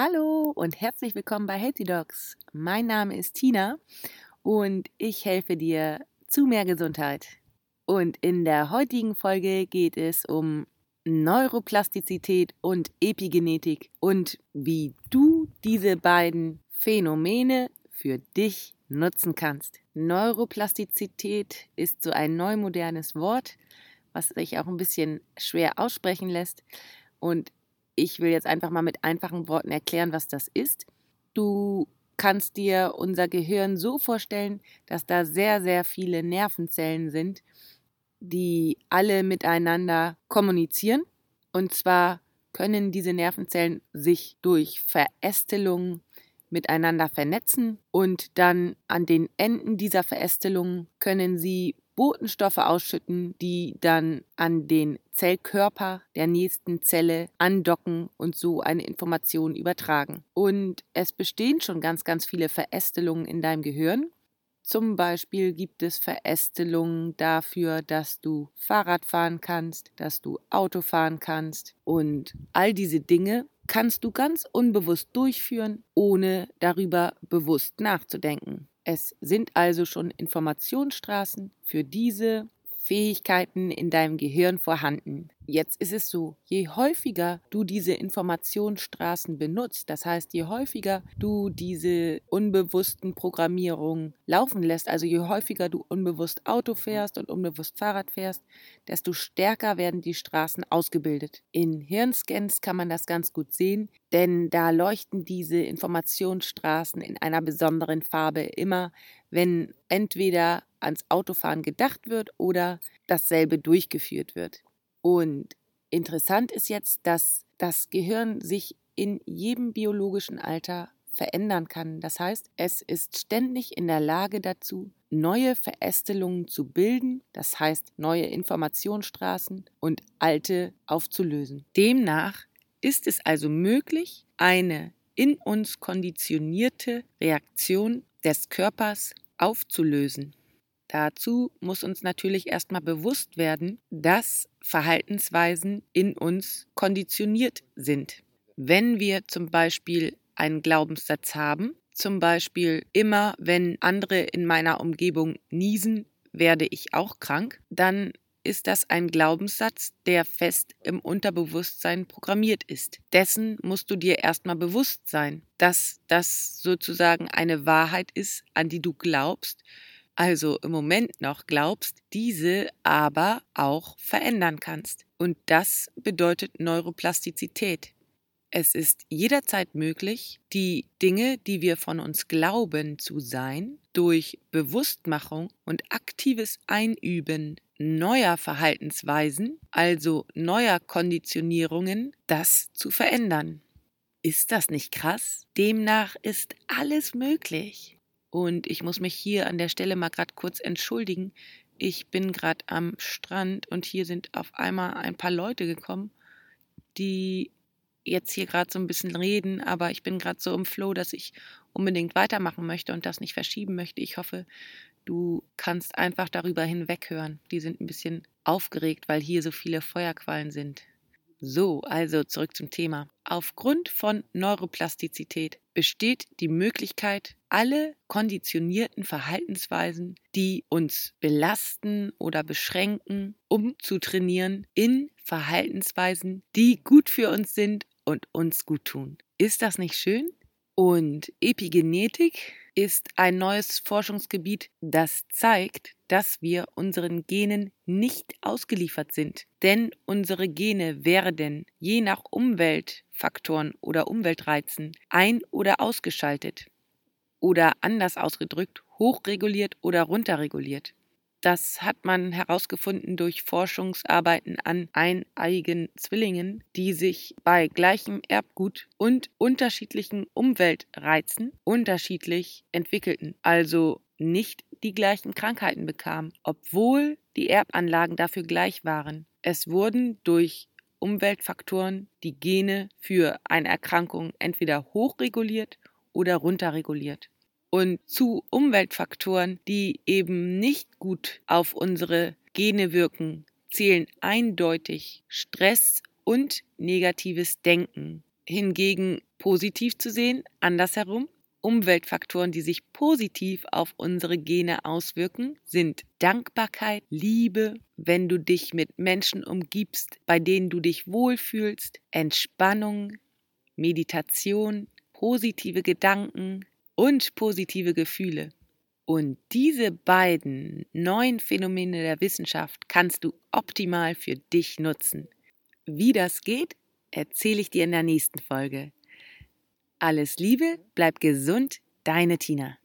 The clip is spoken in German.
Hallo und herzlich willkommen bei Healthy Dogs. Mein Name ist Tina und ich helfe dir zu mehr Gesundheit. Und in der heutigen Folge geht es um Neuroplastizität und Epigenetik und wie du diese beiden Phänomene für dich nutzen kannst. Neuroplastizität ist so ein neumodernes Wort, was sich auch ein bisschen schwer aussprechen lässt. Und ich will jetzt einfach mal mit einfachen Worten erklären, was das ist. Du kannst dir unser Gehirn so vorstellen, dass da sehr, sehr viele Nervenzellen sind, die alle miteinander kommunizieren. Und zwar können diese Nervenzellen sich durch Verästelungen miteinander vernetzen und dann an den Enden dieser Verästelungen können sie Botenstoffe ausschütten, die dann an den Zellkörper der nächsten Zelle andocken und so eine Information übertragen. Und es bestehen schon ganz, ganz viele Verästelungen in deinem Gehirn. Zum Beispiel gibt es Verästelungen dafür, dass du Fahrrad fahren kannst, dass du Auto fahren kannst. Und all diese Dinge kannst du ganz unbewusst durchführen, ohne darüber bewusst nachzudenken. Es sind also schon Informationsstraßen für diese Fähigkeiten in deinem Gehirn vorhanden. Jetzt ist es so, je häufiger du diese Informationsstraßen benutzt, das heißt, je häufiger du diese unbewussten Programmierungen laufen lässt, also je häufiger du unbewusst Auto fährst und unbewusst Fahrrad fährst, desto stärker werden die Straßen ausgebildet. In Hirnscans kann man das ganz gut sehen, denn da leuchten diese Informationsstraßen in einer besonderen Farbe immer, wenn entweder ans Autofahren gedacht wird oder dasselbe durchgeführt wird. Und interessant ist jetzt, dass das Gehirn sich in jedem biologischen Alter verändern kann. Das heißt, es ist ständig in der Lage dazu, neue Verästelungen zu bilden, das heißt neue Informationsstraßen und alte aufzulösen. Demnach ist es also möglich, eine in uns konditionierte Reaktion des Körpers aufzulösen. Dazu muss uns natürlich erstmal bewusst werden, dass Verhaltensweisen in uns konditioniert sind. Wenn wir zum Beispiel einen Glaubenssatz haben, zum Beispiel immer wenn andere in meiner Umgebung niesen, werde ich auch krank, dann ist das ein Glaubenssatz, der fest im Unterbewusstsein programmiert ist. Dessen musst du dir erstmal bewusst sein, dass das sozusagen eine Wahrheit ist, an die du glaubst, also im Moment noch glaubst, diese aber auch verändern kannst. Und das bedeutet Neuroplastizität. Es ist jederzeit möglich, die Dinge, die wir von uns glauben zu sein, durch Bewusstmachung und aktives Einüben neuer Verhaltensweisen, also neuer Konditionierungen, das zu verändern. Ist das nicht krass? Demnach ist alles möglich. Und ich muss mich hier an der Stelle mal gerade kurz entschuldigen. Ich bin gerade am Strand und hier sind auf einmal ein paar Leute gekommen, die jetzt hier gerade so ein bisschen reden, aber ich bin gerade so im Flow, dass ich unbedingt weitermachen möchte und das nicht verschieben möchte. Ich hoffe, du kannst einfach darüber hinweghören. Die sind ein bisschen aufgeregt, weil hier so viele Feuerquallen sind. So, also zurück zum Thema. Aufgrund von Neuroplastizität besteht die Möglichkeit, alle konditionierten Verhaltensweisen, die uns belasten oder beschränken, umzutrainieren in Verhaltensweisen, die gut für uns sind und uns gut tun. Ist das nicht schön? Und Epigenetik ist ein neues Forschungsgebiet, das zeigt, dass wir unseren Genen nicht ausgeliefert sind. Denn unsere Gene werden je nach Umweltfaktoren oder Umweltreizen ein- oder ausgeschaltet. Oder anders ausgedrückt, hochreguliert oder runterreguliert. Das hat man herausgefunden durch Forschungsarbeiten an eineigen Zwillingen, die sich bei gleichem Erbgut und unterschiedlichen Umweltreizen unterschiedlich entwickelten, also nicht die gleichen Krankheiten bekamen, obwohl die Erbanlagen dafür gleich waren. Es wurden durch Umweltfaktoren die Gene für eine Erkrankung entweder hochreguliert oder runterreguliert und zu Umweltfaktoren, die eben nicht gut auf unsere Gene wirken, zählen eindeutig Stress und negatives Denken. Hingegen positiv zu sehen, andersherum. Umweltfaktoren, die sich positiv auf unsere Gene auswirken, sind Dankbarkeit, Liebe, wenn du dich mit Menschen umgibst, bei denen du dich wohlfühlst, Entspannung, Meditation, positive Gedanken und positive Gefühle. Und diese beiden neuen Phänomene der Wissenschaft kannst du optimal für dich nutzen. Wie das geht, erzähle ich dir in der nächsten Folge. Alles Liebe, bleib gesund, deine Tina.